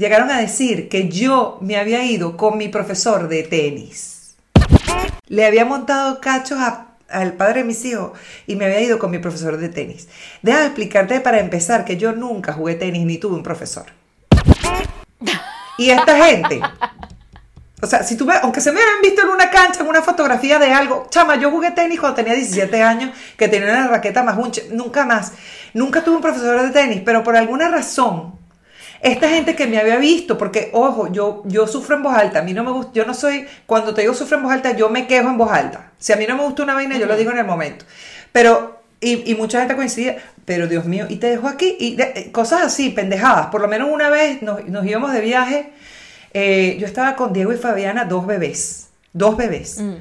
llegaron a decir que yo me había ido con mi profesor de tenis. Le había montado cachos al padre de mis hijos y me había ido con mi profesor de tenis. Déjame explicarte para empezar que yo nunca jugué tenis ni tuve un profesor. Y esta gente, o sea, si tú aunque se me habían visto en una cancha, en una fotografía de algo, chama, yo jugué tenis cuando tenía 17 años, que tenía una raqueta más hunche, nunca más, nunca tuve un profesor de tenis, pero por alguna razón, esta gente que me había visto, porque ojo, yo, yo sufro en voz alta, a mí no me gusta, yo no soy, cuando te digo sufro en voz alta, yo me quejo en voz alta. Si a mí no me gusta una vaina, yo lo digo en el momento. Pero, y, mucha gente coincide, pero Dios mío, y te dejo aquí, y eh, cosas así, pendejadas. Por lo menos una vez nos, íbamos de viaje, eh, yo estaba con Diego y Fabiana, dos bebés, dos bebés. Mm.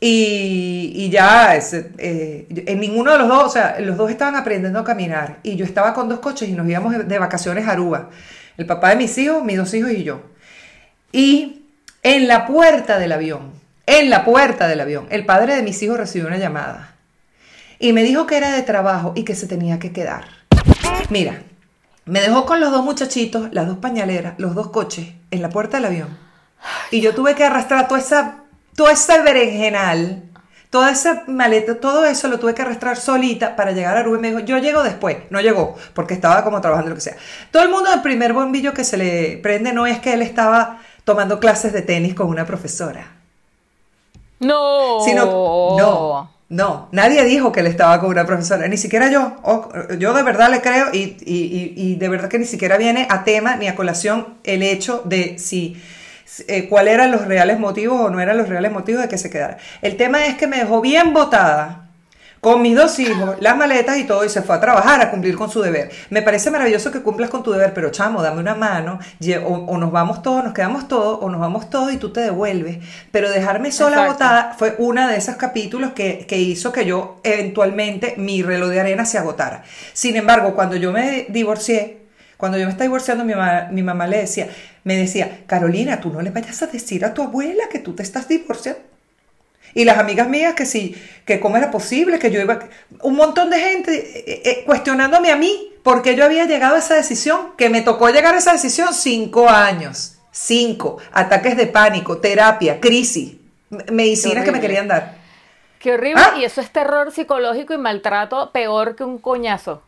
Y, ya, eh, en ninguno de los dos, o sea, los dos estaban aprendiendo a caminar. Y yo estaba con dos coches y nos íbamos de vacaciones a Aruba. El papá de mis hijos, mis dos hijos y yo. Y en la puerta del avión, en la puerta del avión, el padre de mis hijos recibió una llamada. Y me dijo que era de trabajo y que se tenía que quedar. Mira, me dejó con los dos muchachitos, las dos pañaleras, los dos coches, en la puerta del avión. Y yo tuve que arrastrar toda esa todo ese berenjenal, toda esa maleta, todo eso lo tuve que arrastrar solita para llegar a Rubén. Me dijo, yo llego después. No llegó, porque estaba como trabajando lo que sea. Todo el mundo, el primer bombillo que se le prende no es que él estaba tomando clases de tenis con una profesora. No. Sino, no. No, nadie dijo que él estaba con una profesora, ni siquiera yo. yo de verdad le creo y, y de verdad que ni siquiera viene a tema ni a colación el hecho de si eh, cuáles eran los reales motivos o no eran los reales motivos de que se quedara. El tema es que me dejó bien botada con mis dos hijos, las maletas y todo, y se fue a trabajar, a cumplir con su deber. Me parece maravilloso que cumplas con tu deber, pero chamo, dame una mano, o, nos vamos todos, nos quedamos todos, o nos vamos todos y tú te devuelves. Pero dejarme sola botada fue uno de esos capítulos que, que hizo que yo eventualmente mi reloj de arena se agotara. Sin embargo, cuando yo me divorcié, cuando yo me estaba divorciando, mi, mi mamá le decía, me decía, Carolina, tú no le vayas a decir a tu abuela que tú te estás divorciando. Y las amigas mías que sí, que cómo era posible, que yo iba... Un montón de gente eh, eh, cuestionándome a mí porque yo había llegado a esa decisión, que me tocó llegar a esa decisión cinco años. Cinco. Ataques de pánico, terapia, crisis, medicinas que me querían dar. Qué horrible. ¿Ah? Y eso es terror psicológico y maltrato peor que un coñazo.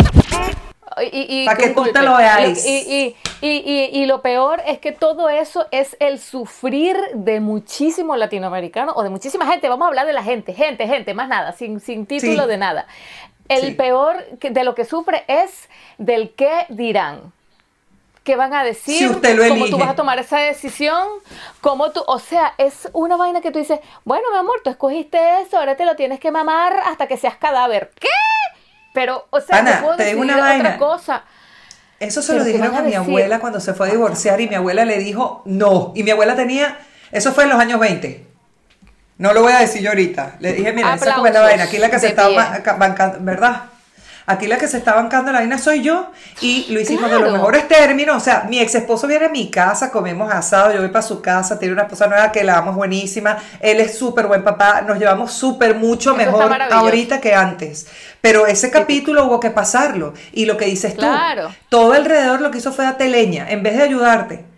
Y, Para que tú te lo veáis. Y, lo peor es que todo eso es el sufrir de muchísimos latinoamericanos o de muchísima gente. Vamos a hablar de la gente, gente, gente, más nada, sin, sin título de nada. El peor de lo que sufre es del qué dirán. ¿Qué van a decir? Si usted lo ¿Cómo tú vas a tomar esa decisión? ¿Cómo tú? O sea, es una vaina que tú dices, bueno, mi amor, tú escogiste eso, ahora te lo tienes que mamar hasta que seas cadáver. ¿Qué? Pero, o sea, no puedo te digo una vaina. cosa. Eso se lo dijeron a, mi abuela cuando se fue a divorciar y mi abuela le dijo no. Y mi abuela tenía, eso fue en los años 20. No lo voy a decir yo ahorita. Le dije, mira, esa es la vaina. Aquí la que se está bancando, ¿verdad? Aquí la que se está bancando la vaina soy yo y lo hicimos de los mejores términos. O sea, mi ex esposo viene a mi casa, comemos asado, yo voy para su casa, tiene una esposa nueva que la amo buenísima. Él es súper buen papá, nos llevamos súper mucho mejor ahorita que antes. Pero ese capítulo hubo que pasarlo. Y lo que dices tú, todo alrededor lo que hizo fue darte leña, en vez de ayudarte.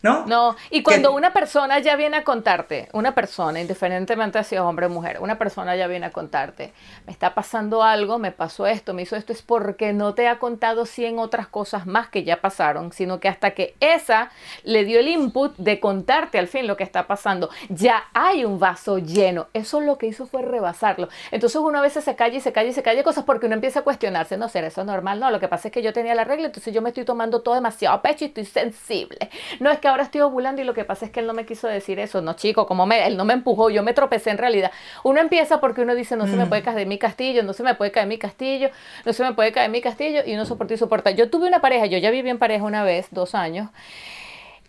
¿No? No, y cuando una persona ya viene a contarte, una persona, indiferentemente si es hombre o mujer, una persona ya viene a contarte, me está pasando algo, me pasó esto, me hizo esto, es porque no te ha contado 100 otras cosas más que ya pasaron, sino que hasta que esa le dio el input de contarte al fin lo que está pasando, ya hay un vaso lleno. Eso lo que hizo fue rebasarlo. Entonces uno a veces se calla y se calla y se calla cosas porque uno empieza a cuestionarse, no será eso normal, no, lo que pasa es que yo tenía la regla, entonces yo me estoy tomando todo demasiado pecho y estoy sensible. No es que ahora estoy ovulando y lo que pasa es que él no me quiso decir eso. No, chico, como me, él no me empujó, yo me tropecé en realidad. Uno empieza porque uno dice, no se me mm. puede caer mi castillo, no se me puede caer mi castillo, no se me puede caer mi castillo, y uno soporta y soporta. Yo tuve una pareja, yo ya viví en pareja una vez, dos años,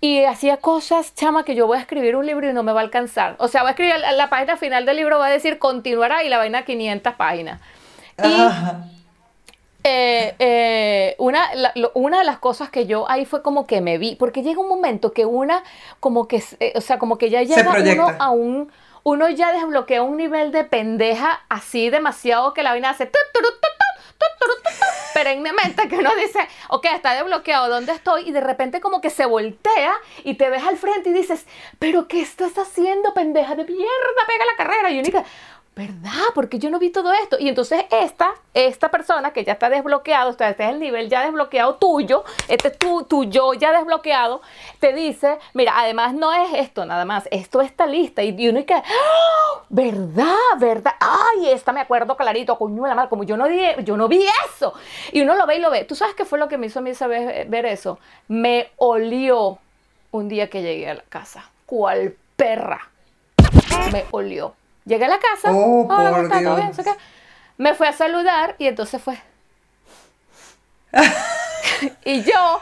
y hacía cosas, chama, que yo voy a escribir un libro y no me va a alcanzar. O sea, voy a escribir la, página final del libro, va a decir continuará y la vaina 500 páginas. Y eh, eh, una, una de las cosas que yo ahí fue como que me vi, porque llega un momento que una, como que, eh, o sea, como que ya llega uno a un, uno ya desbloquea un nivel de pendeja así demasiado que la vaina hace, perennemente que uno dice, ok, está desbloqueado, ¿dónde estoy? Y de repente como que se voltea y te ves al frente y dices, pero ¿qué estás haciendo, pendeja de mierda? Pega la carrera. Y única, ¿verdad? Porque yo no vi todo esto. Y entonces esta, esta persona que ya está desbloqueado, o sea, este es el nivel ya desbloqueado tuyo, este es tu, tu yo ya desbloqueado, te dice, mira, además no es esto nada más, esto está lista. Y, uno y que, ¡Ah! ¿verdad? ¿Verdad? Ay, esta me acuerdo clarito, coño la madre, como yo no, vi, yo no vi eso. Y uno lo ve y lo ve. ¿Tú sabes qué fue lo que me hizo a mí saber ver eso? Me olió un día que llegué a la casa. ¿Cuál perra? Me olió Llegué a la casa. Oh, por Dios. Me fue a saludar y entonces fue. y yo.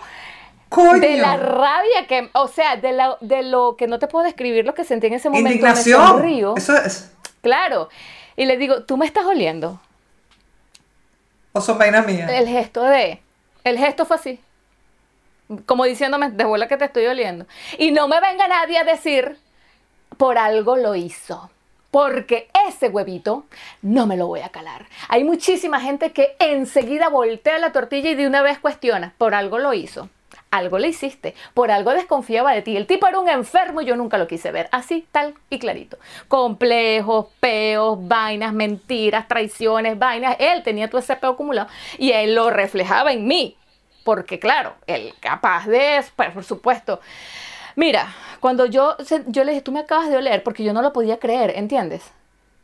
De la rabia que, o sea, de, la, de lo que no te puedo describir lo que sentí en ese momento. Indignación. Me Eso es. Claro. Y le digo, tú me estás oliendo. O son vainas mías. El gesto de. El gesto fue así. Como diciéndome, de bola que te estoy oliendo. Y no me venga nadie a decir, por algo lo hizo porque ese huevito no me lo voy a calar. Hay muchísima gente que enseguida voltea la tortilla y de una vez cuestiona, por algo lo hizo. Algo le hiciste, por algo desconfiaba de ti. El tipo era un enfermo y yo nunca lo quise ver. Así, tal y clarito. Complejos, peos, vainas, mentiras, traiciones, vainas. Él tenía todo ese peo acumulado y él lo reflejaba en mí. Porque claro, él capaz de, pues, por supuesto, Mira, cuando yo, yo le dije, tú me acabas de oler porque yo no lo podía creer, ¿entiendes?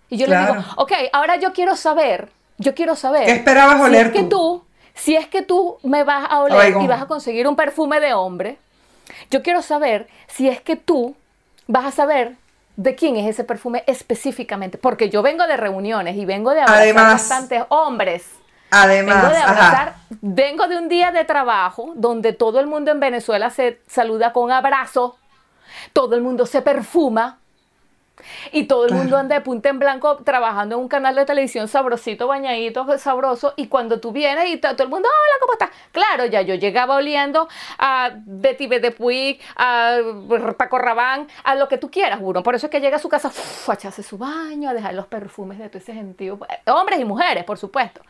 Y yo le digo, ok, ahora yo quiero saber, yo quiero saber. ¿Qué esperabas oler si es que tú? Si es que tú me vas a oler y vas a conseguir un perfume de hombre, yo quiero saber si es que tú vas a saber de quién es ese perfume específicamente, porque yo vengo de reuniones y vengo de abrazar bastantes hombres. Además, vengo de abrazar, vengo de un día de trabajo donde todo el mundo en Venezuela se saluda con abrazo, todo el mundo se perfuma y todo el mundo anda de punta en blanco trabajando en un canal de televisión sabrosito, bañadito, sabroso. Y cuando tú vienes y todo el mundo, hola, ¿cómo estás? Claro, ya yo llegaba oliendo a Betty Puig, a Paco Rabán, a lo que tú quieras, juro. Por eso es que llega a su casa a echarse su baño, a dejar los perfumes de todo ese gentío. Hombres y mujeres, por supuesto.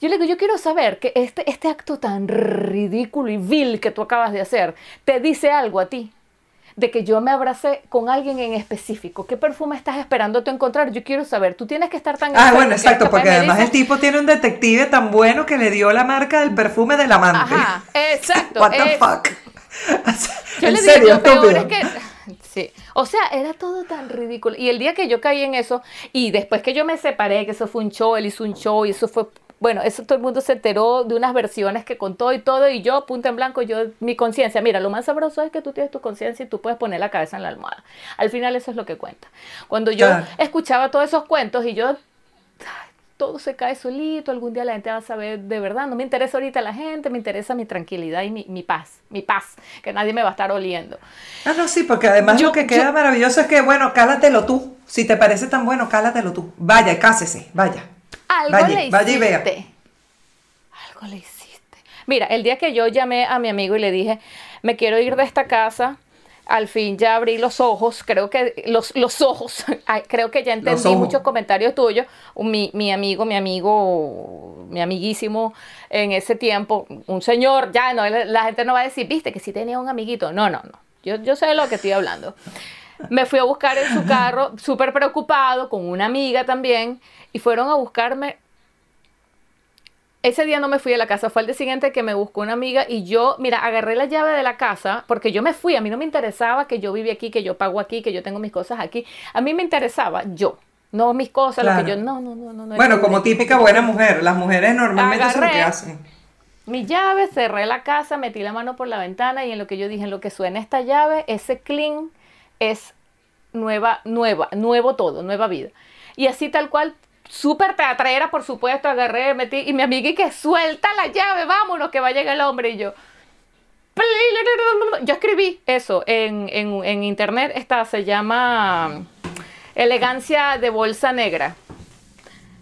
Yo le digo, yo quiero saber que este, este acto tan ridículo y vil que tú acabas de hacer te dice algo a ti de que yo me abracé con alguien en específico. ¿Qué perfume estás esperando tú encontrar? Yo quiero saber. Tú tienes que estar tan... Ah, bueno, exacto, porque además el tipo tiene un detective tan bueno que le dio la marca del perfume del amante. Ajá, exacto. What the fuck. yo en le serio, digo, peor es que... Sí, o sea, era todo tan ridículo. Y el día que yo caí en eso, y después que yo me separé, que eso fue un show, él hizo un show, y eso fue bueno, eso todo el mundo se enteró de unas versiones que contó y todo, y yo, punta en blanco, yo, mi conciencia, mira, lo más sabroso es que tú tienes tu conciencia y tú puedes poner la cabeza en la almohada. Al final eso es lo que cuenta. Cuando yo escuchaba todos esos cuentos y yo, todo se cae solito, algún día la gente va a saber de verdad, no me interesa ahorita la gente, me interesa mi tranquilidad y mi, paz, mi paz, que nadie me va a estar oliendo. Ah, no, sí, porque además lo que queda maravilloso es que, bueno, cálatelo tú, si te parece tan bueno, cálatelo tú, vaya, cásese, vaya. Algo le hiciste. Algo le hiciste. Mira, el día que yo llamé a mi amigo y le dije, me quiero ir de esta casa, al fin ya abrí los ojos, creo que los, los ojos, creo que ya entendí muchos comentarios tuyos. Mi, mi, amigo, mi amigo, mi amiguísimo en ese tiempo, un señor, ya no, la gente no va a decir, viste que sí tenía un amiguito. No, no, no. Yo, yo sé de lo que estoy hablando. Me fui a buscar en su carro, súper preocupado, con una amiga también, y fueron a buscarme. Ese día no me fui a la casa, fue el día siguiente que me buscó una amiga y yo, mira, agarré la llave de la casa porque yo me fui, a mí no me interesaba que yo viví aquí, que yo pago aquí, que yo tengo mis cosas aquí, a mí me interesaba yo, no mis cosas, lo que yo, no, no, no, no. Bueno, como típica buena mujer, las mujeres normalmente agarré, lo que hacen. Mi llave, cerré la casa, metí la mano por la ventana y en lo que yo dije, en lo que suena esta llave, ese clean es nueva, nueva, nuevo todo, nueva vida. Y así tal cual súper teatrera, por supuesto, agarré, metí, y mi amiga y que suelta la llave, vámonos, que va a llegar el hombre, y yo. Yo escribí eso en, en, internet, esta se llama Elegancia de Bolsa Negra.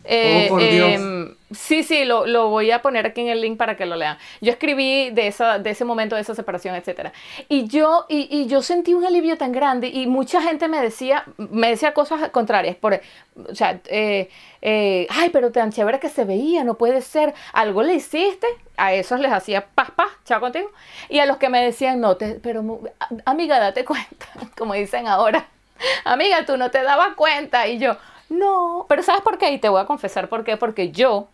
oh, por Dios. Sí, sí, lo, lo, voy a poner aquí en el link para que lo lean. Yo escribí de, esa, de ese momento, de esa separación, etc. Y yo, y, y, yo sentí un alivio tan grande y mucha gente me decía, me decía cosas contrarias. Por, o sea, eh, eh, ay, pero tan chévere que se veía, no puede ser. Algo le hiciste, a esos les hacía paz, paz, chao contigo. Y a los que me decían, no, te, pero amiga, date cuenta, como dicen ahora. Amiga, tú no te dabas cuenta. Y yo, no, pero ¿sabes por qué? Y te voy a confesar por qué. Porque yo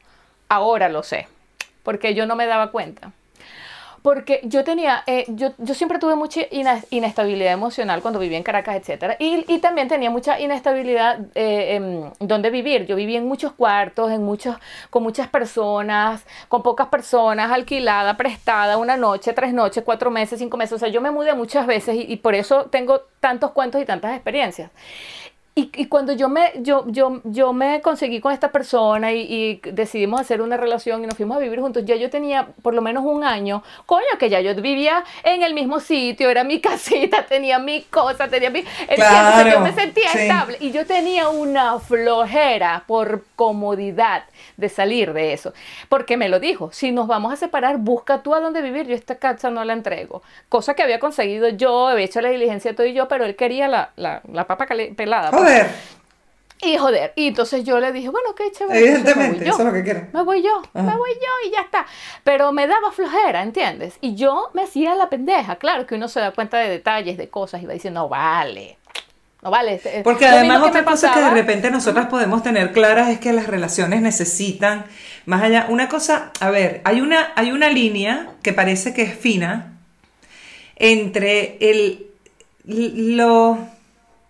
ahora lo sé, porque yo no me daba cuenta. Porque yo tenía, eh, yo, yo, siempre tuve mucha inestabilidad emocional cuando vivía en Caracas, etc. Y, también tenía mucha inestabilidad eh, en donde vivir. Yo vivía en muchos cuartos, en muchos, con muchas personas, con pocas personas, alquilada, prestada, una noche, tres noches, cuatro meses, cinco meses. O sea, yo me mudé muchas veces y por eso tengo tantos cuentos y tantas experiencias. Y, y, cuando yo me, yo, yo, yo me conseguí con esta persona y, y, decidimos hacer una relación y nos fuimos a vivir juntos, ya yo tenía por lo menos un año, coño, que ya yo vivía en el mismo sitio, era mi casita, tenía mi cosa, tenía mi... Claro, yo me sentía sí. estable y yo tenía una flojera por comodidad de salir de eso. Porque me lo dijo, si nos vamos a separar, busca tú a dónde vivir, yo esta casa no la entrego. Cosa que había conseguido yo, había hecho la diligencia todo y yo, pero él quería la, la, la papa pelada. Pues. Joder. Y joder, y entonces yo le dije, bueno, qué chévere. Evidentemente, eso es lo que quiero. Me voy yo, Ajá. me voy yo y ya está. Pero me daba flojera, ¿entiendes? Y yo me hacía la pendeja. Claro que uno se da cuenta de detalles, de cosas y va diciendo, no vale, no vale. Porque además otra cosa pasaba, que de repente nosotras podemos tener claras es que las relaciones necesitan más allá. Una cosa, a ver, hay una, hay una línea que parece que es fina entre el lo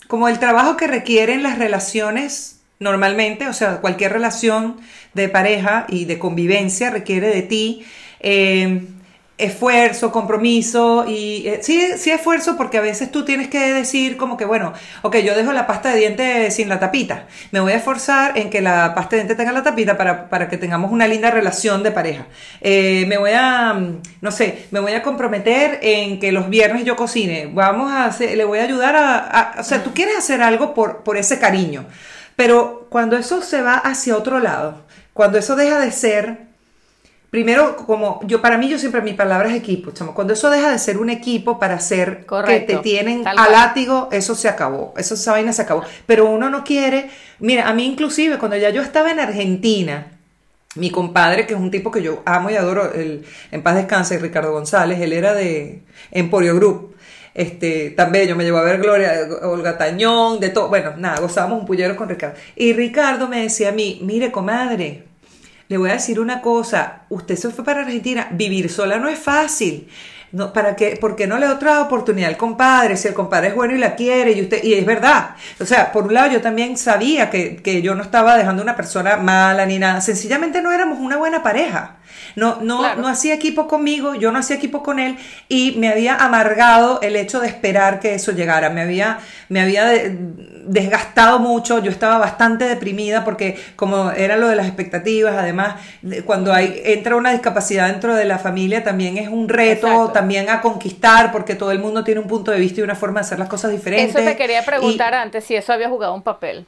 como el trabajo que requieren las relaciones normalmente, o sea, cualquier relación de pareja y de convivencia requiere de ti. Eh, esfuerzo, compromiso y eh, sí, sí esfuerzo porque a veces tú tienes que decir como que bueno, ok, yo dejo la pasta de dientes sin la tapita, me voy a esforzar en que la pasta de dientes tenga la tapita para, para que tengamos una linda relación de pareja, eh, me voy a, no sé, me voy a comprometer en que los viernes yo cocine, vamos a hacer, le voy a ayudar a, a o sea, tú quieres hacer algo por, por ese cariño, pero cuando eso se va hacia otro lado, cuando eso deja de ser primero, como yo, para mí, yo siempre mi palabra es equipo, chamo. Cuando eso deja de ser un equipo para ser Correcto, que te tienen a látigo, eso se acabó. Eso, esa vaina se acabó. Pero uno no quiere. Mira, a mí, inclusive, cuando ya yo estaba en Argentina, mi compadre, que es un tipo que yo amo y adoro, el, en paz descanse, Ricardo González, él era de Emporio Group. Este, tan bello, me llevó a ver Gloria, Olga Tañón, de todo. Bueno, nada, gozábamos un pullero con Ricardo. Y Ricardo me decía a mí, mire, comadre, le voy a decir una cosa, usted se fue para Argentina, vivir sola no es fácil. No, ¿para qué? ¿Por qué no le da otra oportunidad al compadre? Si el compadre es bueno y la quiere, y usted, y es verdad. O sea, por un lado yo también sabía que, que yo no estaba dejando una persona mala ni nada. Sencillamente no éramos una buena pareja. No, no, claro. no hacía equipo conmigo, yo no hacía equipo con él y me había amargado el hecho de esperar que eso llegara. Me había, me había desgastado mucho, yo estaba bastante deprimida porque como era lo de las expectativas, además cuando hay, entra una discapacidad dentro de la familia también es un reto Exacto. también a conquistar porque todo el mundo tiene un punto de vista y una forma de hacer las cosas diferentes. Eso te quería preguntar y, antes si eso había jugado un papel.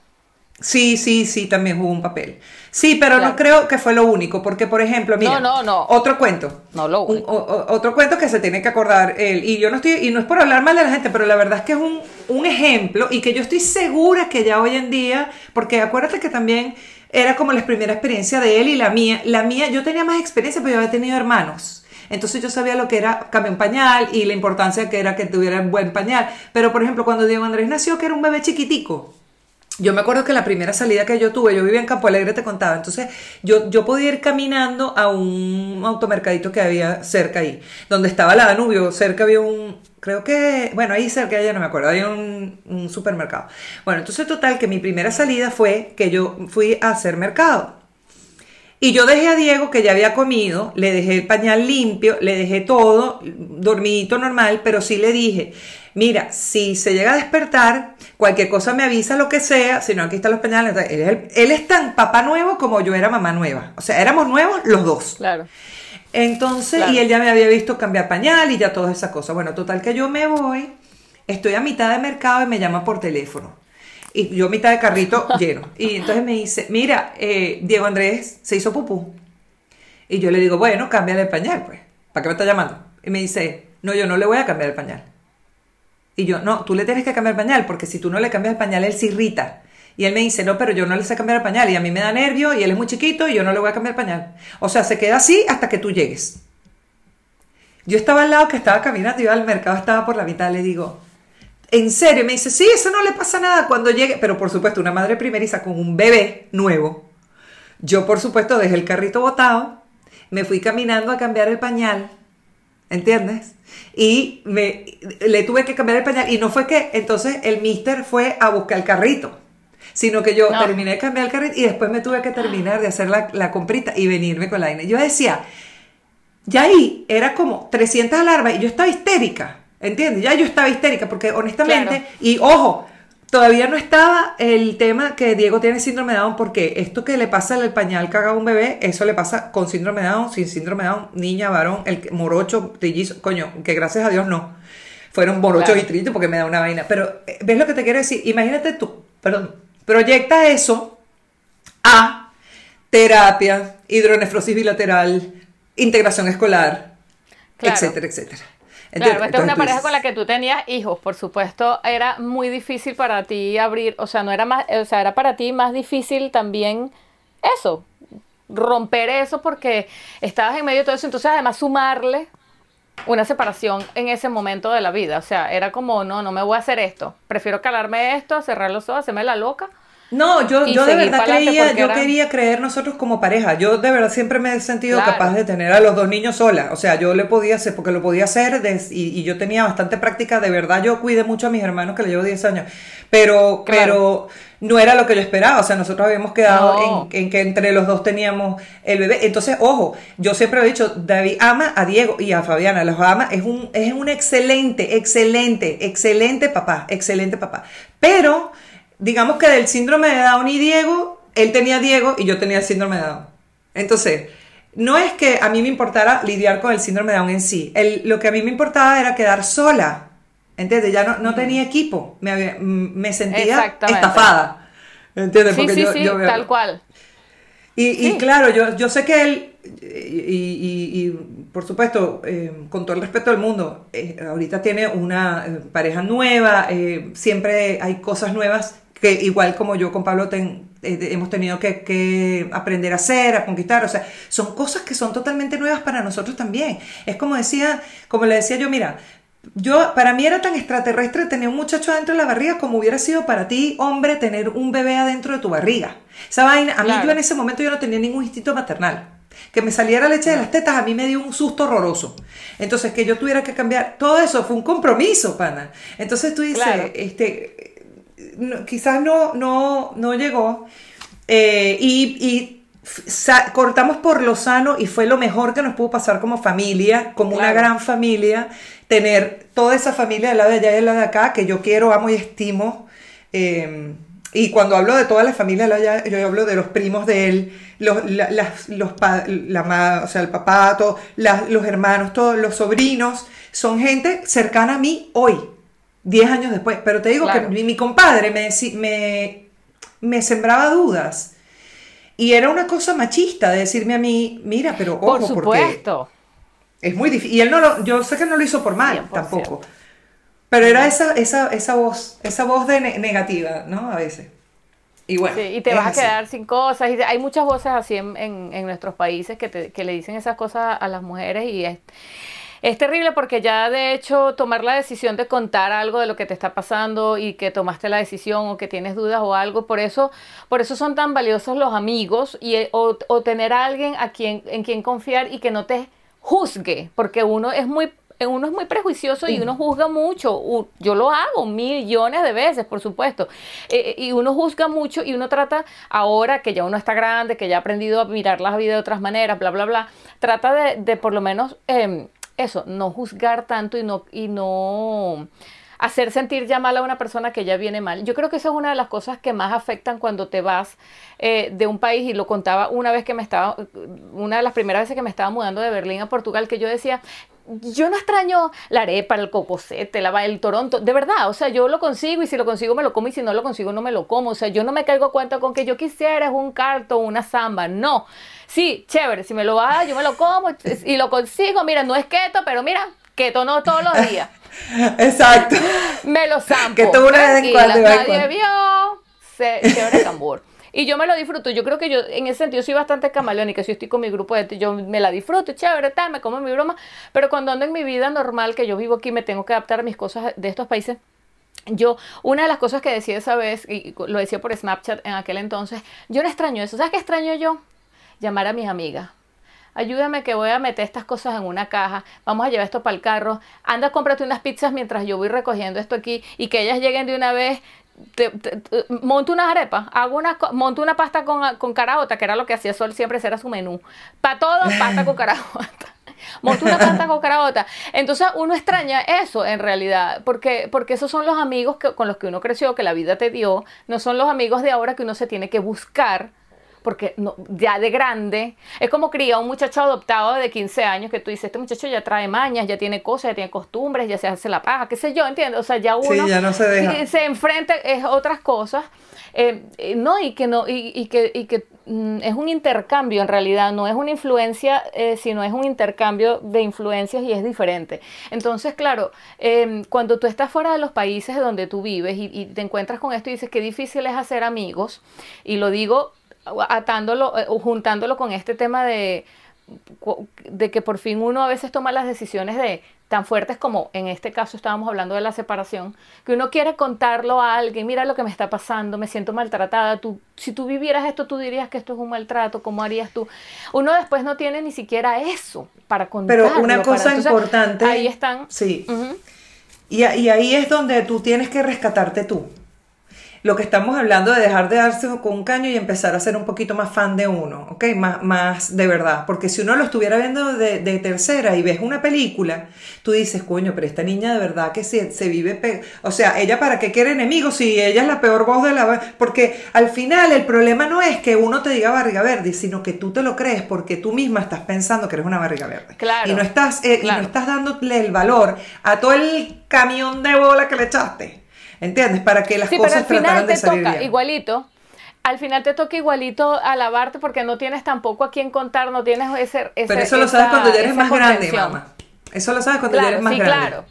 Sí, sí, sí, también jugó un papel. Sí, pero claro. no creo que fue lo único, porque por ejemplo, mira, no, no, no. otro cuento. No, lo único. Un, o, otro cuento que se tiene que acordar él. Y yo no estoy, y no es por hablar mal de la gente, pero la verdad es que es un, un ejemplo y que yo estoy segura que ya hoy en día, porque acuérdate que también era como la primera experiencia de él y la mía. La mía, yo tenía más experiencia, pero yo había tenido hermanos. Entonces yo sabía lo que era cambiar un pañal y la importancia que era que tuviera un buen pañal. Pero por ejemplo, cuando Diego Andrés nació, que era un bebé chiquitico, yo me acuerdo que la primera salida que yo tuve, yo vivía en Campo Alegre, te contaba, entonces yo, yo podía ir caminando a un automercadito que había cerca ahí, donde estaba la Danubio, cerca había un, creo que, bueno, ahí cerca ya no me acuerdo, había un, un supermercado. Bueno, entonces total que mi primera salida fue que yo fui a hacer mercado. Y yo dejé a Diego, que ya había comido, le dejé el pañal limpio, le dejé todo, dormidito normal, pero sí le dije, mira, si se llega a despertar, cualquier cosa me avisa, lo que sea, si no, aquí están los pañales. Él es, el, él es tan papá nuevo como yo era mamá nueva. O sea, éramos nuevos los dos. Claro. Entonces, claro. y él ya me había visto cambiar pañal y ya todas esas cosas. Bueno, total que yo me voy, estoy a mitad de mercado y me llama por teléfono. Y yo mitad de carrito lleno. Y entonces me dice, mira, eh, Diego Andrés se hizo pupú. Y yo le digo, bueno, cámbiale el pañal, pues. ¿Para qué me está llamando? Y me dice, no, yo no le voy a cambiar el pañal. Y yo, no, tú le tienes que cambiar el pañal, porque si tú no le cambias el pañal, él se irrita. Y él me dice, no, pero yo no le sé cambiar el pañal y a mí me da nervio y él es muy chiquito y yo no le voy a cambiar el pañal. O sea, se queda así hasta que tú llegues. Yo estaba al lado que estaba caminando, iba al mercado, estaba por la mitad, le digo, ¿en serio? me dice, sí, eso no le pasa nada cuando llegue. Pero por supuesto, una madre primeriza con un bebé nuevo. Yo, por supuesto, dejé el carrito botado, me fui caminando a cambiar el pañal, ¿entiendes? Y me, le tuve que cambiar el pañal y no fue que entonces el mister fue a buscar el carrito sino que yo terminé de cambiar el carrito y después me tuve que terminar de hacer la, la comprita y venirme con la INE. Yo decía, ya ahí era como 300 alarmas y yo estaba histérica, ¿entiendes? Ya yo estaba histérica porque honestamente, y ojo, todavía no estaba el tema que Diego tiene síndrome de Down porque esto que le pasa al pañal cagado a un bebé, eso le pasa con síndrome de Down, sin síndrome de Down, niña, varón, el morocho, trillizo, coño, que gracias a Dios no. Fueron morochos y trillitos porque me da una vaina. Pero, eh, ¿ves lo que te quiero decir? Imagínate tú, perdón, Proyecta eso a terapia, hidronefrosis bilateral, integración escolar, etcétera, etcétera. Claro, esta es una pareja con la que tú tenías hijos, por supuesto, era muy difícil para ti abrir, o sea, no era más, o sea, era para ti más difícil también eso, romper eso porque estabas en medio de todo eso, entonces además sumarle una separación en ese momento de la vida. O sea, era como, no, no me voy a hacer esto. Prefiero calarme esto, cerrar los ojos, hacerme la loca. No, yo, yo de verdad creía, yo quería creer nosotros como pareja. Yo de verdad siempre me he sentido capaz de tener a los dos niños sola. O sea, yo le podía hacer, porque lo podía hacer y, yo tenía bastante práctica. De verdad, yo cuidé mucho a mis hermanos que le llevo 10 años. Pero, pero no era lo que yo esperaba. O sea, nosotros habíamos quedado en, que entre los dos teníamos el bebé. Entonces, ojo, yo siempre he dicho, David ama a Diego y a Fabiana, los ama, es un, es un excelente, excelente, excelente papá, excelente papá. Pero, digamos que del síndrome de Down y Diego, él tenía Diego y yo tenía el síndrome de Down. Entonces, no es que a mí me importara lidiar con el síndrome de Down en sí. lo que a mí me importaba era quedar sola ¿Entiendes? Ya no, no tenía equipo. Me, me sentía estafada. ¿Entiendes? Sí, sí, sí, tal cual. Y, y, claro, yo, yo sé que él, y, y, por supuesto, eh, con todo el respeto del mundo, eh, ahorita tiene una eh, pareja nueva, siempre hay cosas nuevas que igual como yo con Pablo hemos tenido que, que, aprender a hacer, a conquistar, o sea, son cosas que son totalmente nuevas para nosotros también. Es como decía, como le decía yo, mira, yo, para mí era tan extraterrestre tener un muchacho adentro de la barriga como hubiera sido para ti, hombre, tener un bebé adentro de tu barriga. Esa vaina, a mí yo en ese momento yo no tenía ningún instinto maternal. Que me saliera leche de las tetas a mí me dio un susto horroroso. Entonces, que yo tuviera que cambiar, todo eso fue un compromiso, pana. Entonces tú dices, este, quizás no, no, no llegó. Eh, y, y cortamos por lo sano y fue lo mejor que nos pudo pasar como familia, como una gran familia tener toda esa familia de la de allá y de la de acá, que yo quiero, amo y estimo. Em, y cuando hablo de toda la familia de allá, yo hablo de los primos de él, los, los la, o sea, el papá, los hermanos, todos los sobrinos, son gente cercana a mí hoy, 10 años después. Pero te digo que mi, compadre me, me, me sembraba dudas. Y era una cosa machista de decirme a mí, mira, pero ojo, Por supuesto. Es muy difícil. Y él no lo, yo sé que no lo hizo por mal tampoco. Pero era esa, esa, esa voz, esa voz de negativa, ¿no? A veces. Y bueno. y te vas a quedar sin cosas. Y hay muchas voces así en, en, nuestros países que, te, que, le dicen esas cosas a las mujeres y es, es terrible porque ya de hecho tomar la decisión de contar algo de lo que te está pasando y que tomaste la decisión o que tienes dudas o algo, por eso, por eso son tan valiosos los amigos y, o, o tener a alguien a quien, en quien confiar y que no te juzgue, porque uno es muy uno es muy prejuicioso y uno juzga mucho. Yo lo hago millones de veces, por supuesto. Eh, y uno juzga mucho y uno trata, ahora que ya uno está grande, que ya ha aprendido a mirar la vida de otras maneras, bla, bla, bla, trata de, de por lo menos em, eso, no juzgar tanto y no, y no hacer sentir ya mal a una persona que ya viene mal. Yo creo que esa es una de las cosas que más afectan cuando te vas eh, de un país y lo contaba una vez que me estaba, una de las primeras veces que me estaba mudando de Berlín a Portugal, que yo decía, yo no extraño la arepa, el cocosete, la, el toronto, de verdad, o sea, yo lo consigo y si lo consigo me lo como y si no lo consigo no me lo como, o sea, yo no me caigo a cuenta con que yo quisiera un carto una samba, no. Sí, chévere, si me lo va, yo me lo como y lo consigo, mira, no es keto, pero mira, keto no todos los días. Exacto. Me lo zampo. Que tú una vez en cuando. Nadie vio. Se, chévere cambur. Y yo me lo disfruto. Yo creo que yo, en ese sentido, soy bastante camaleónica. Si estoy con mi grupo de yo me la disfruto, chévere, tal, me como mi broma. Pero cuando ando en mi vida normal, que yo vivo aquí, me tengo que adaptar a mis cosas de estos países. Yo, una de las cosas que decía esa vez, y lo decía por Snapchat en aquel entonces, yo no extraño eso. ¿Sabes qué extraño yo? Llamar a mis amigas ayúdame que voy a meter estas cosas en una caja, vamos a llevar esto para el carro, anda, cómprate unas pizzas mientras yo voy recogiendo esto aquí y que ellas lleguen de una vez, monto unas arepas, hago una, monto una pasta con, con caraota, que era lo que hacía Sol siempre, ese era su menú. Para todo, pasta con caraota. monto una pasta con caraota. Entonces uno extraña eso en realidad, porque, porque esos son los amigos que, con los que uno creció, que la vida te dio, no son los amigos de ahora que uno se tiene que buscar porque no, ya de grande, es como cría un muchacho adoptado de 15 años que tú dices, este muchacho ya trae mañas, ya tiene cosas, ya tiene costumbres, ya se hace la paja, qué sé yo, ¿entiendes? O sea, ya uno ya no se, se enfrenta a otras cosas, eh, eh, no, y que no, y, que, y que mm, es un intercambio en realidad, no es una influencia, eh, sino es un intercambio de influencias y es diferente. Entonces, claro, em, cuando tú estás fuera de los países donde tú vives y, y te encuentras con esto y dices que difícil es hacer amigos, y lo digo atándolo, eh, juntándolo con este tema de, de que por fin uno a veces toma las decisiones de tan fuertes como en este caso estábamos hablando de la separación, que uno quiere contarlo a alguien, mira lo que me está pasando, me siento maltratada, tú, si tú vivieras esto, tú dirías que esto es un maltrato, ¿cómo harías tú? Uno después no tiene ni siquiera eso para contarlo. Pero una cosa importante... Ahí están. Sí. y, y ahí es donde tú tienes que rescatarte tú lo que estamos hablando de dejar de darse con un caño y empezar a ser un poquito más fan de uno, ¿ok? Más, más de verdad. Porque si uno lo estuviera viendo de, tercera y ves una película, tú dices, coño, pero esta niña de verdad que se, se vive... O sea, ella para qué quiere enemigos si ella es la peor voz de la... Porque al final el problema no es que uno te diga barriga verde, sino que tú te lo crees porque tú misma estás pensando que eres una barriga verde. Claro. Y no estás, eh, y no estás dándole el valor a todo el camión de bola que le echaste. ¿Entiendes? Para que las cosas pero al final te toca igualito. Al final te toca igualito alabarte porque no tienes tampoco a quien contar, no tienes ese... ese pero eso lo sabes cuando ya eres más grande, mamá. Eso lo sabes cuando ya eres más sí, grande. claro.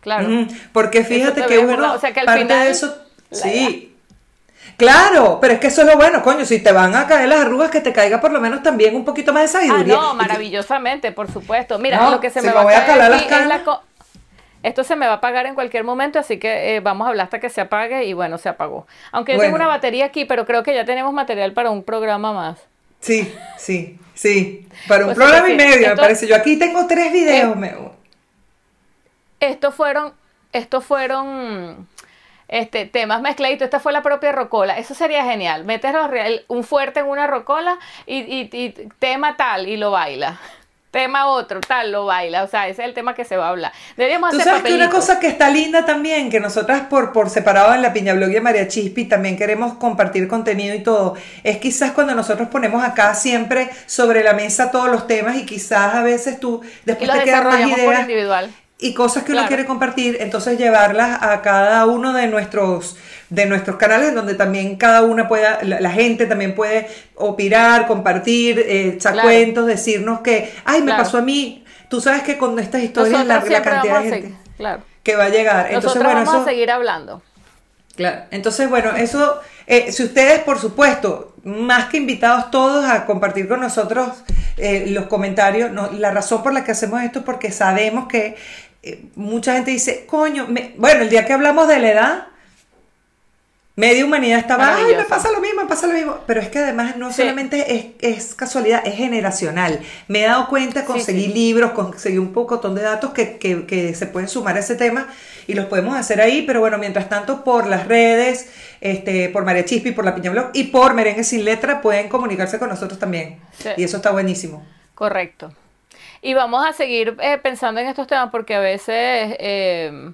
Claro. porque fíjate que uno, o sea, que al parte final, de eso, sí, Claro, pero es que eso es lo bueno, coño, si te van a caer las arrugas, que te caiga por lo menos también un poquito más de sabiduría. Ah, no, maravillosamente, por supuesto. Mira, lo que se, me va a caer aquí es la, esto se me va a apagar en cualquier momento, así que eh, vamos a hablar hasta que se apague y bueno, se apagó. Aunque yo tengo una batería aquí, pero creo que ya tenemos material para un programa más. Sí, sí, sí. Para un pues programa y medio, me parece. Yo aquí tengo tres videos. Eh, estos fueron, estos fueron este, temas mezcladitos. Esta fue la propia rocola. Eso sería genial. Metes un fuerte en una rocola y, y, y tema tal y lo baila tema otro, tal, lo baila. O sea, ese es el tema que se va a hablar. Deberíamos ¿Tú hacer sabes que una cosa que está linda también, que nosotras por, por separado en la Piña Blog y María Chispi también queremos compartir contenido y todo, es quizás cuando nosotros ponemos acá siempre sobre la mesa todos los temas y quizás a veces tú después te quedan más ideas. individual y cosas que uno quiere compartir, entonces llevarlas a cada uno de nuestros de nuestros canales donde también cada una pueda, la, gente también puede opinar, compartir, eh, echar cuentos, decirnos que, ay, me pasó a mí. Tú sabes que con estas historias la, cantidad de gente que va a llegar. Entonces, bueno, vamos a seguir hablando. Claro, entonces, bueno, eso, eh, si ustedes, por supuesto, más que invitados todos a compartir con nosotros eh, los comentarios, la razón por la que hacemos esto es porque sabemos que mucha gente dice, coño, bueno, el día que hablamos de la edad, media humanidad estaba, ay, me pasa lo mismo, me pasa lo mismo. Pero es que además no solamente es, casualidad, es generacional. Me he dado cuenta, conseguí libros, conseguí un pocotón de datos que, que, se pueden sumar a ese tema y los podemos hacer ahí. Pero bueno, mientras tanto, por las redes, este, por María Chispi, por la Piña Blog y por Merengue Sin Letra, pueden comunicarse con nosotros también. Y eso está buenísimo. Correcto. Y vamos a seguir eh, pensando en estos temas porque a veces... Eh,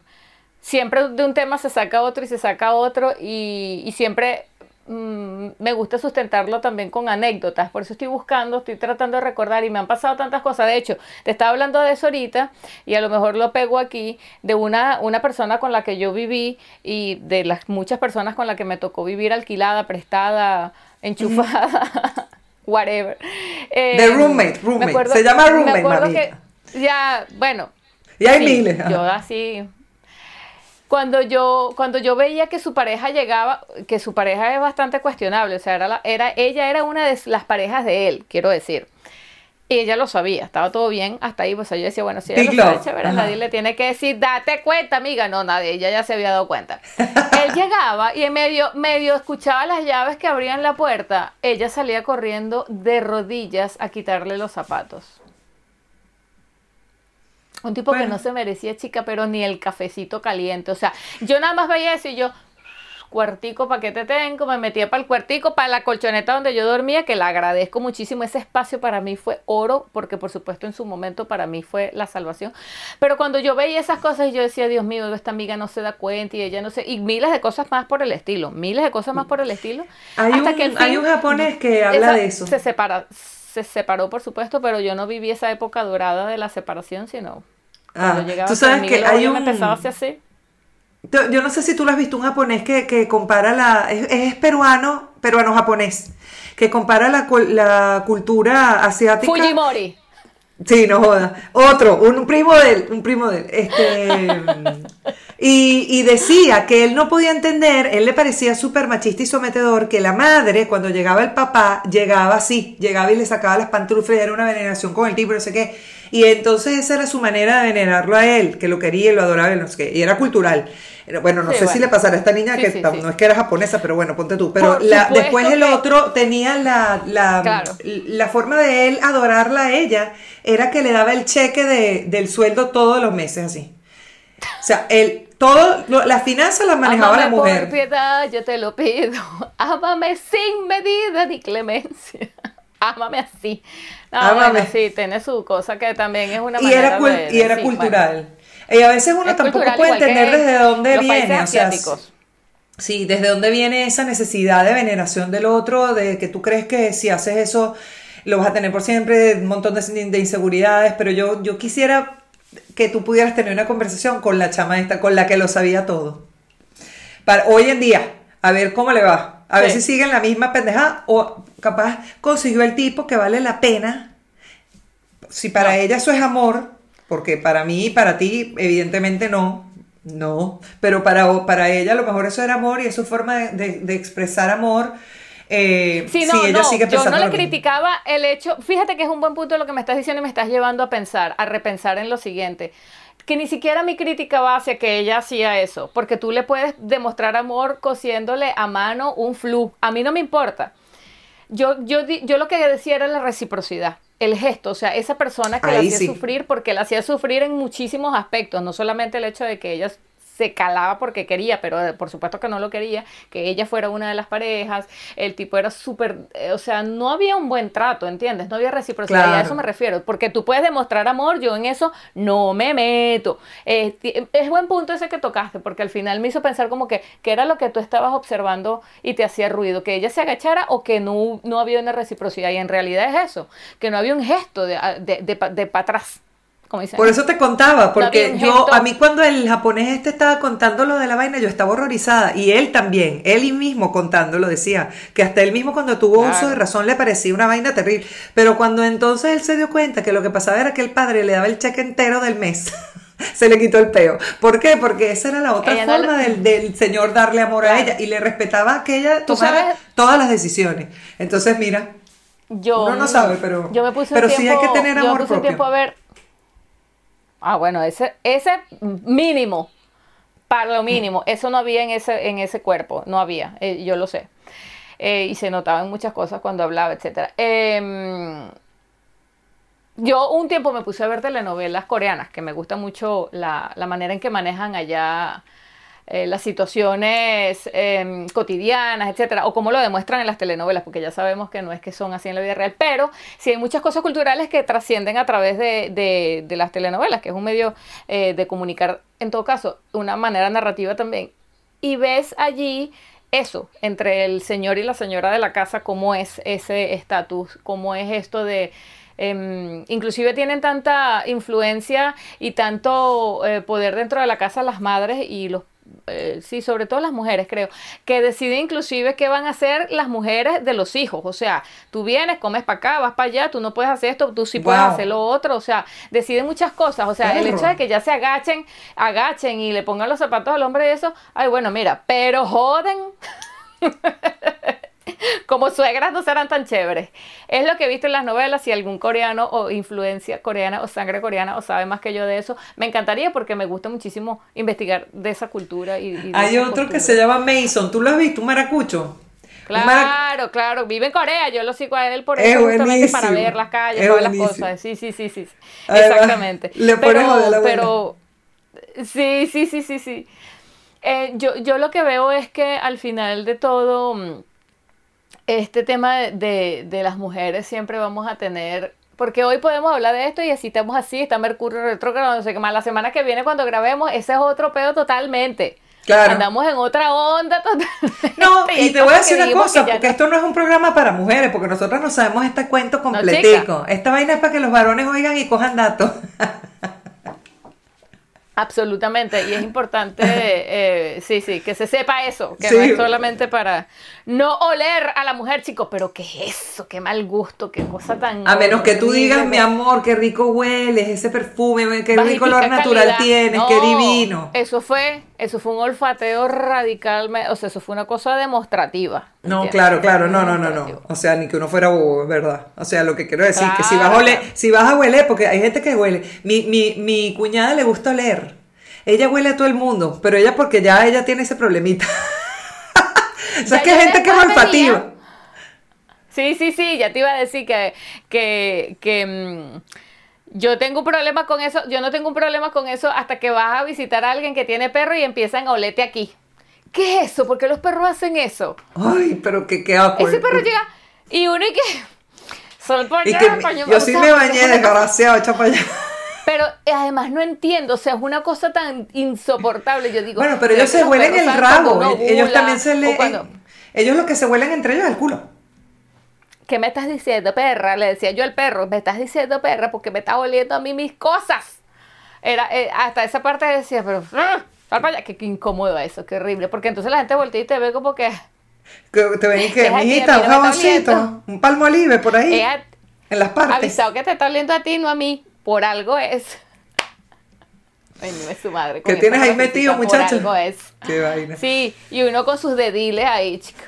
siempre de un tema se saca otro y se saca otro y, siempre mm, me gusta sustentarlo también con anécdotas, por eso estoy buscando, estoy tratando de recordar y me han pasado tantas cosas. De hecho, te estaba hablando de eso ahorita y a lo mejor lo pego aquí, de una, una persona con la que yo viví y de las muchas personas con las que me tocó vivir alquilada, prestada, enchufada. whatever. de em, roommate, roommate. Se llama roommate, ya, bueno. Y hay miles. Yo así. Cuando yo, cuando yo veía que su pareja llegaba, que su pareja es bastante cuestionable, o sea, era, era ella era una de las parejas de él, quiero decir. Y ella lo sabía, estaba todo bien hasta ahí, pues yo decía, bueno, si ella lo sabe, chévere, nadie le tiene que decir, date cuenta, amiga. No, nadie, ella ya se había dado cuenta. Él llegaba y en medio, medio escuchaba las llaves que abrían la puerta. Ella salía corriendo de rodillas a quitarle los zapatos. Un tipo que no se merecía, chica, pero ni el cafecito caliente. O sea, yo nada más veía eso y yo, cuartico para que te tengo, me metía para el cuartico, para la colchoneta donde yo dormía, que le agradezco muchísimo. Ese espacio para mí fue oro, porque por supuesto en su momento para mí fue la salvación. Pero cuando yo veía esas cosas, yo decía, Dios mío, esta amiga no se da cuenta y ella no sé, y miles de cosas más por el estilo, miles de cosas más por el estilo. Hay, hasta un, que hay un japonés que habla de eso. Se separa, se separó por supuesto, pero yo no viví esa época dorada de la separación, sino ah, cuando llegaba tú sabes que hay un... empezaba así. Yo no sé si tú lo has visto, un japonés que, que compara la... Es, peruano, peruano-japonés, que compara la, la cultura asiática... Fujimori. Sí, no joda. Otro, un primo de él, un primo de él. Este, y, y, decía que él no podía entender, él le parecía súper machista y sometedor, que la madre, cuando llegaba el papá, llegaba así, llegaba y le sacaba las pantuflas y era una veneración con el tipo, no sé qué. Y entonces esa era su manera de venerarlo a él, que lo quería y lo adoraba y no sé qué. Y era cultural. Bueno, no sé si le pasará a esta niña que no es que era japonesa, pero bueno, ponte tú. Pero después el otro tenía la, la, la, forma de él adorarla a ella, era que le daba el cheque de, del sueldo todos los meses, así. O sea, él, todo, las finanzas las manejaba la mujer. Por piedad, yo te lo pido. Ámame sin medida ni clemencia. Ámame así. No, Ámame. sí, tiene su cosa que también es una manera y era, Y era cultural. Y a veces uno tampoco puede entender desde dónde viene. O sea, sí, desde dónde viene esa necesidad de veneración del otro, de que tú crees que si haces eso lo vas a tener por siempre, un montón de, inseguridades, pero yo, yo quisiera que tú pudieras tener una conversación con la chama esta, con la que lo sabía todo. Para hoy en día, a ver cómo le va. A ver si siguen la misma pendejada o capaz consiguió el tipo que vale la pena. Si para ella eso es amor, porque para mí y para ti, evidentemente no, no, pero para, para ella a lo mejor eso era amor y es su forma de, expresar amor. Eh, sí, no, ella sigue yo no le criticaba el hecho, fíjate que es un buen punto lo que me estás diciendo y me estás llevando a pensar, a repensar en lo siguiente, que ni siquiera mi crítica va hacia que ella hacía eso, porque tú le puedes demostrar amor cosiéndole a mano un flu, a mí no me importa. Yo, yo, yo lo que decía era la reciprocidad el gesto, o sea, esa persona que la hacía sufrir, porque la hacía sufrir en muchísimos aspectos, no solamente el hecho de que ella se calaba porque quería, pero eh, por supuesto que no lo quería, que ella fuera una de las parejas, el tipo era súper, eh, o sea, no había un buen trato, ¿entiendes? No había reciprocidad, a eso me refiero, porque tú puedes demostrar amor, yo en eso no me meto. es buen punto ese que tocaste, porque al final me hizo pensar como que, que era lo que tú estabas observando y te hacía ruido, que ella se agachara o que no, no había una reciprocidad, y en realidad es eso, que no había un gesto de, de, de, de para atrás. Por eso te contaba, porque yo, a mí cuando el japonés este estaba contando lo de la vaina, yo estaba horrorizada. Y él también, él mismo contándolo decía, que hasta él mismo cuando tuvo uso de razón le parecía una vaina terrible. Pero cuando entonces él se dio cuenta que lo que pasaba era que el padre le daba el cheque entero del mes. se le quitó el peo. ¿Por qué? Porque esa era la otra forma del, señor darle amor a ella y le respetaba que ella tomara todas las decisiones. Entonces, mira, yo, uno no sabe, pero, yo me puse pero sí hay que tener amor yo me puse propio. tiempo a ver Ah, bueno, ese, ese mínimo, para lo mínimo, eso no había en ese, en ese cuerpo, no había, eh, yo lo sé. Eh, y se notaban muchas cosas cuando hablaba, etc. Em, yo un tiempo me puse a ver telenovelas coreanas, que me gusta mucho la, la manera en que manejan allá eh, las situaciones em, cotidianas, etcétera, o como lo demuestran en las telenovelas, porque ya sabemos que no es que son así en la vida real, pero sí hay muchas cosas culturales que trascienden a través de, de, las telenovelas, que es un medio eh, de comunicar, en todo caso, una manera narrativa también. Y ves allí eso, entre el señor y la señora de la casa, cómo es ese estatus, cómo es esto de... Em, inclusive tienen tanta influencia y tanto eh, poder dentro de la casa las madres y los eh, sí, sobre todo las mujeres, creo, que deciden inclusive qué van a hacer las mujeres de los hijos. O sea, tú vienes, comes para acá, vas para allá, tú no puedes hacer esto, tú sí puedes hacer lo otro. O sea, deciden muchas cosas. O sea, el hecho de que ya se agachen, agachen y le pongan los zapatos al hombre y eso, ay, bueno, mira, pero joden. como suegras no serán tan chéveres. Es lo que he visto en las novelas. Si algún coreano o influencia coreana o sangre coreana o sabe más que yo de eso, me encantaría porque me gusta muchísimo investigar de esa cultura. Y, Hay otro que se llama Mason. ¿Tú lo has visto? Un maracucho. Claro, claro, vive en Corea, yo lo sigo a él por eso, justamente para ver las calles, todas las cosas. Sí, sí, sí, sí. Exactamente. Le pero, pero sí, sí, sí, sí, sí. Eh, yo, yo lo que veo es que al final de todo mm, este tema de, de, las mujeres siempre vamos a tener porque hoy podemos hablar de esto y así estamos así, está Mercurio retrógrado, no sé qué más. La semana que viene cuando grabemos, ese es otro pedo totalmente. Claro. Andamos en otra onda totalmente. No, y, te voy a decir una cosa, porque esto no es un programa para mujeres, porque nosotros no sabemos este cuento completico. Esta vaina es para que los varones oigan y cojan datos. Absolutamente, y es importante, eh, sí, sí, que se sepa eso, que no es solamente para no oler a la mujer, chicos, pero ¿qué es eso? Qué mal gusto, qué cosa tan... A menos que tú digas, mi amor, qué rico hueles, ese perfume, qué rico olor natural tienes, qué divino. Eso fue, eso fue un olfateo radical, o sea, eso fue una cosa demostrativa. No, claro, claro, no, no, no, no. O sea, ni que uno fuera bobo, es verdad. O sea, lo que quiero decir, que si vas a oler, si vas a hueler, porque hay gente que huele. Mi, mi, mi cuñada le gusta oler ella huele a todo el mundo, pero ella porque ya ella tiene ese problemita. o sea, que hay gente que es olfativa. Sí, sí, sí, ya te iba a decir que, que, que mm, yo tengo un problema con eso, yo no tengo un problema con eso hasta que vas a visitar a alguien que tiene perro y empiezan a olerte aquí. ¿Qué es eso? ¿Por qué los perros hacen eso? Ay, pero que qué Ese perro llega y uno y que... Solo por y que, yo sí me bañé, desgraciado, echa para allá. Pero eh, además no entiendo, o sea, es una cosa tan insoportable. Yo digo, bueno, pero ellos se huelen el rabo, ellos también se le. Ellos lo que se huelen entre ellos es el culo. ¿Qué me estás diciendo, perra? Le decía yo al perro, me estás diciendo, perra, porque me estás oliendo a mí mis cosas. Era, eh, hasta esa parte decía, pero, ¡ah! qué, incómodo eso, qué horrible. Porque entonces la gente voltea y te ve como que. que te ven que, mijita, un jaboncito, un palmo olive por ahí. en las partes. Avisado que te está oliendo a ti, no a mí por algo es. Ay, no es su madre. ¿Qué tienes ahí metido, muchacho? Por algo es. Qué vaina. Sí, y uno con sus dediles ahí, chico.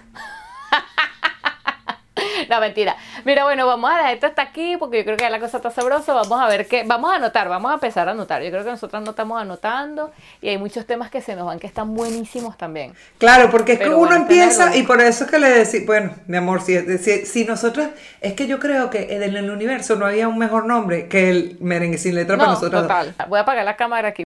No, mentira. Mira, bueno, vamos a dejar esto hasta aquí porque yo creo que la cosa está sabrosa. Vamos a ver qué. Vamos a anotar, vamos a empezar a anotar. Yo creo que nosotros no estamos anotando y hay muchos temas que se nos van que están buenísimos también. Claro, porque es que uno empieza y por eso es que le decimos, bueno, mi amor, si, si, nosotros. Es que yo creo que en el universo no había un mejor nombre que el merengue sin letra para nosotros. Total. Voy a apagar la cámara aquí.